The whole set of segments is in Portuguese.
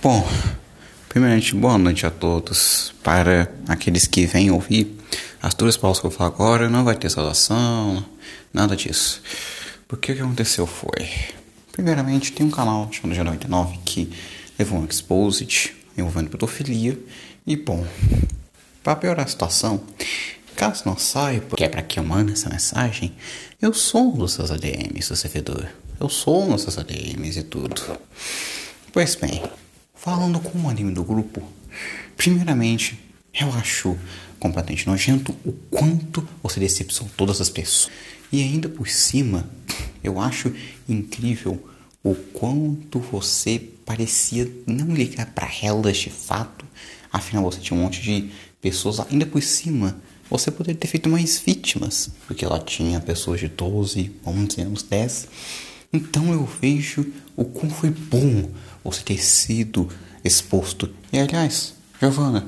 Bom, primeiramente, boa noite a todos. Para aqueles que vêm ouvir as duas pausas que eu falo agora, não vai ter saudação, nada disso. Porque o que aconteceu foi. Primeiramente, tem um canal chamado G99 que levou um exposit envolvendo pedofilia. E bom, para piorar a situação, caso não saiba, que é para que eu mando essa mensagem, eu sou um dos seus ADMs do servidor. Eu sou um dos seus ADMs e tudo. Pois bem, falando com o anime do grupo, primeiramente, eu acho completamente nojento o quanto você decepcionou todas as pessoas. E ainda por cima, eu acho incrível o quanto você parecia não ligar para elas de fato. Afinal, você tinha um monte de pessoas ainda por cima. Você poderia ter feito mais vítimas, porque ela tinha pessoas de 12, 11 anos, 10. Então eu vejo o quão foi bom você ter sido exposto. E aliás, Giovana,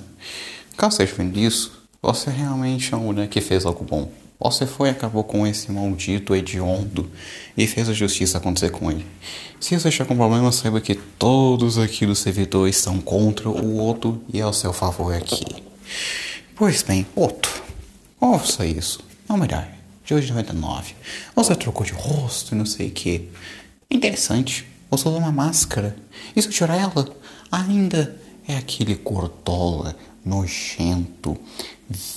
caso seja vendo isso, você realmente é uma mulher que fez algo bom. Você foi e acabou com esse maldito hediondo e fez a justiça acontecer com ele. Se você está com problema, saiba que todos aqui do servidor estão contra o outro e ao seu favor aqui. Pois bem, outro. Ouça isso. Não melhor. De hoje 99. Você trocou de rosto e não sei o que. Interessante. Você usou uma máscara. Isso tira ela. Ainda é aquele cordola nojento,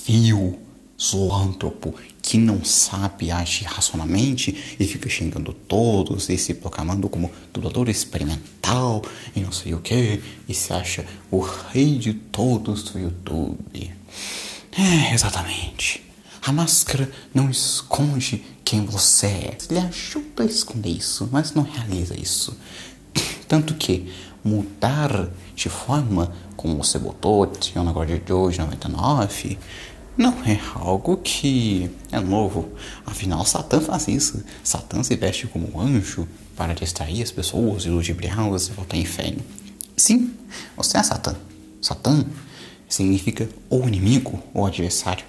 vil, zoântropo que não sabe agir racionalmente e fica xingando todos e se proclamando como dublador experimental e não sei o que e se acha o rei de todos do YouTube. É, exatamente. A máscara não esconde quem você é. Ele ajuda a esconder isso, mas não realiza isso. Tanto que mudar de forma como você botou, tinha um negócio de hoje, 99, não é algo que é novo. Afinal, Satã faz isso. Satã se veste como anjo para distrair as pessoas e ludibriá-las e voltar em inferno. Sim, você é Satã. Satã significa ou inimigo ou adversário.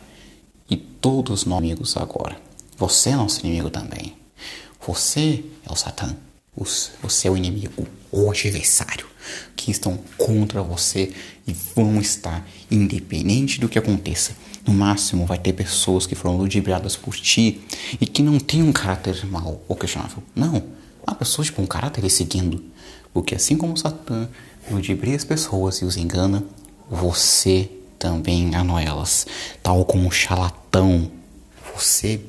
E todos nós amigos agora. Você é nosso inimigo também. Você é o Satã, o, o seu inimigo ou adversário que estão contra você e vão estar independente do que aconteça. No máximo, vai ter pessoas que foram ludibriadas por ti e que não têm um caráter mau ou questionável. Não, há pessoas de bom caráter seguindo. Porque assim como Satã ludibria as pessoas e os engana, você também enganou elas. Tal como um charlatão. Você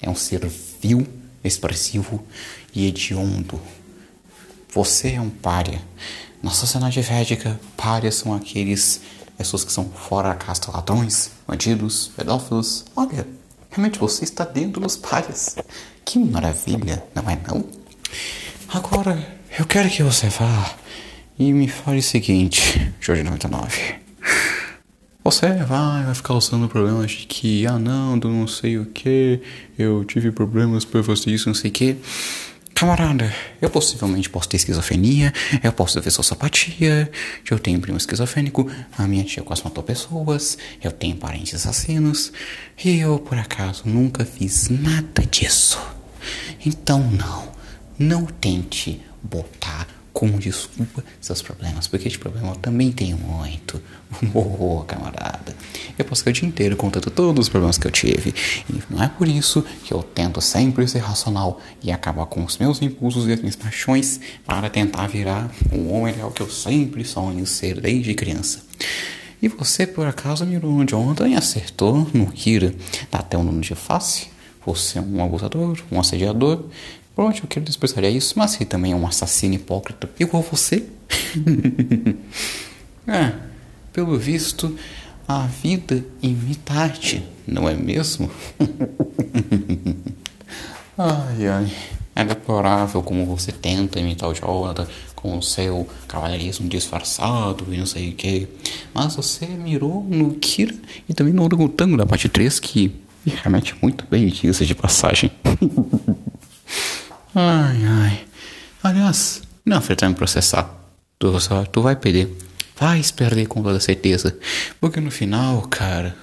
é um ser vil, expressivo e hediondo. Você é um pária. Na sociedade védica, párias são aqueles pessoas que são fora da casta, ladrões, bandidos, pedófilos. Olha, realmente você está dentro dos párias. Que maravilha, não é não? Agora, eu quero que você vá e me fale o seguinte, Jorge 99. Você vai, vai ficar usando problemas de que, ah não, do não sei o que, eu tive problemas por você isso, não sei o que. Camarada, eu possivelmente posso ter esquizofrenia, eu posso ter sociopatia, eu tenho primo esquizofrênico, a minha tia quase matou pessoas, eu tenho parentes assassinos, e eu, por acaso, nunca fiz nada disso. Então, não, não tente botar como desculpa seus problemas, porque esse problema eu também tenho muito. Boa, camarada. Eu posso ficar o dia inteiro contando todos os problemas que eu tive. E não é por isso que eu tento sempre ser racional e acabar com os meus impulsos e as minhas paixões para tentar virar o homem real que eu sempre sonho ser desde criança. E você, por acaso, mirou de ontem e acertou no Kira. Até um nome de face. Você é um abusador, um assediador, Provavelmente eu quero desprezar isso, mas ele também é um assassino hipócrita, igual você. é, pelo visto, a vida imita arte, não é mesmo? ai, ai. É deplorável como você tenta imitar o Jonathan com o seu cavalheirismo disfarçado e não sei o que. Mas você mirou no Kira e também no Orangotango da parte 3, que realmente muito bem, diga de passagem. Ai, ai. Aliás, não vai me processar. Tu, tu vai perder. Vai perder com toda certeza. Porque no final, cara,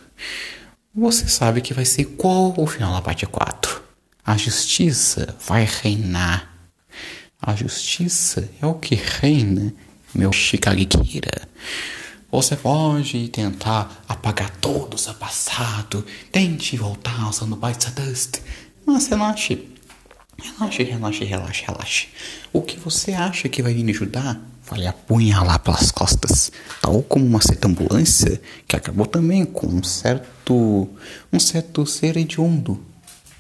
você sabe que vai ser qual o final da parte 4. A justiça vai reinar. A justiça é o que reina meu chicariqueira. Você pode tentar apagar todo o seu passado, tente voltar usando Bites Dust, mas relaxe. Relaxe, relaxe, relaxe, relaxe. O que você acha que vai vir ajudar vai apunhalar pelas costas, tal como uma certa ambulância que acabou também com um certo, um certo ser hediondo,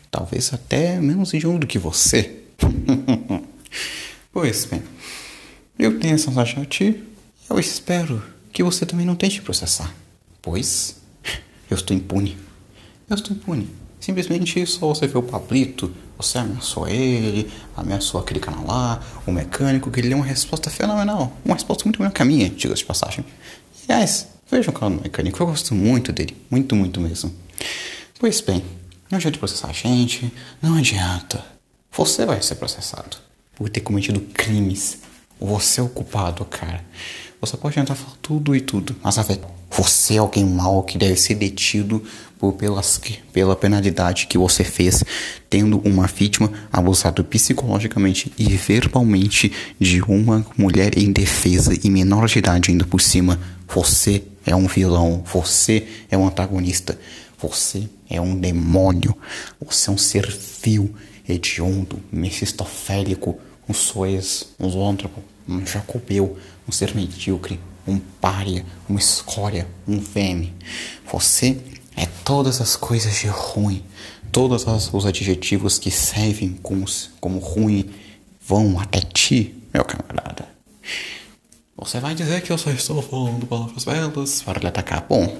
talvez até menos hediondo que você. pois bem, eu tenho essa a ti, eu espero que você também não tente processar, pois eu estou impune. Eu estou impune. Simplesmente só você vê o Pablito, você ameaçou ele, ameaçou aquele canal lá, o mecânico, que ele deu uma resposta fenomenal. Uma resposta muito melhor que a minha, diga de passagem. Aliás, veja o canal do mecânico, eu gosto muito dele. Muito, muito mesmo. Pois bem, não adianta processar a gente, não adianta. Você vai ser processado por ter cometido crimes. Você é o culpado, cara. Você pode tentar falar tudo e tudo, mas a verdade, você é alguém mau que deve ser detido por pelas, pela penalidade que você fez, tendo uma vítima abusada psicologicamente e verbalmente de uma mulher indefesa e menor de idade ainda por cima. Você é um vilão, você é um antagonista, você é um demônio, você é um ser vil, hediondo, mefistofélico, um soez, um zoôntropo, um jacobeu, um ser medíocre, um pária, uma escória, um verme. Você é todas as coisas de ruim, todos os adjetivos que servem como, como ruim vão até ti, meu camarada. Você vai dizer que eu só estou falando palavras belas para lhe atacar. Bom,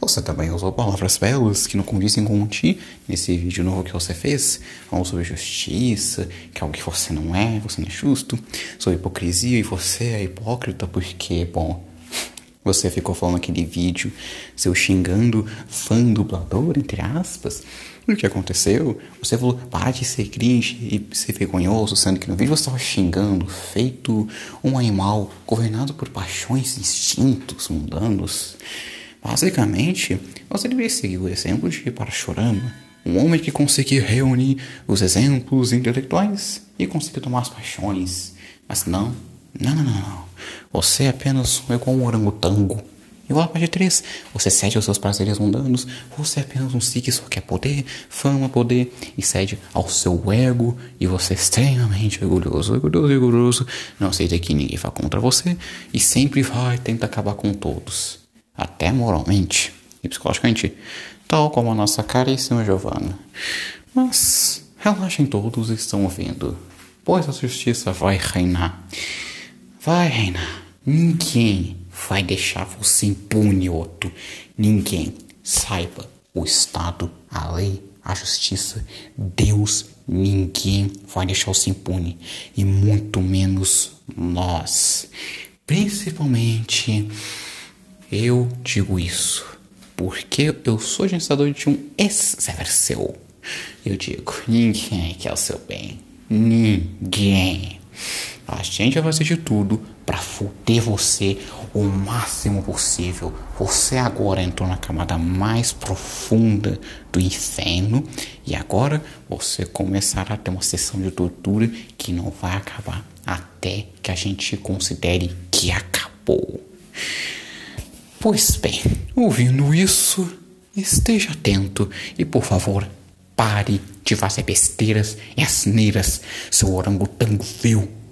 você também usou palavras belas que não condizem com ti nesse vídeo novo que você fez. Falando sobre justiça, que é algo que você não é, você não é justo. Sobre hipocrisia e você é hipócrita porque, bom, você ficou falando aquele vídeo, seu xingando fã dublador, entre aspas. O que aconteceu? Você falou, para de ser cringe e ser vergonhoso, sendo que no vídeo você estava xingando, feito um animal governado por paixões, instintos mundanos. Basicamente, você deveria seguir o exemplo de Parashurama, um homem que conseguia reunir os exemplos intelectuais e conseguia tomar as paixões. Mas não, não, não, não. Você é apenas igual um orangotango. Igual a parte 3, você cede aos seus prazeres mundanos, você é apenas um si que só quer poder, fama, poder, e cede ao seu ego, e você é extremamente orgulhoso, orgulhoso, orgulhoso, não aceita que ninguém vá contra você, e sempre vai tentar acabar com todos, até moralmente e psicologicamente, tal como a nossa caríssima Giovanna. Mas relaxem todos estão ouvindo, pois a justiça vai reinar. Vai reinar. Ninguém vai deixar você impune, Otto. Ninguém. Saiba, o Estado, a lei, a justiça, Deus, ninguém vai deixar você impune. E muito menos nós. Principalmente, eu digo isso porque eu sou gerenciador de um ex-Severseu. Eu digo, ninguém quer o seu bem. Ninguém. A gente vai fazer de tudo para foder você o máximo possível. Você agora entrou na camada mais profunda do inferno e agora você começará a ter uma sessão de tortura que não vai acabar até que a gente considere que acabou. Pois bem, ouvindo isso, esteja atento e por favor, pare de fazer besteiras e asneiras, seu orangotango viu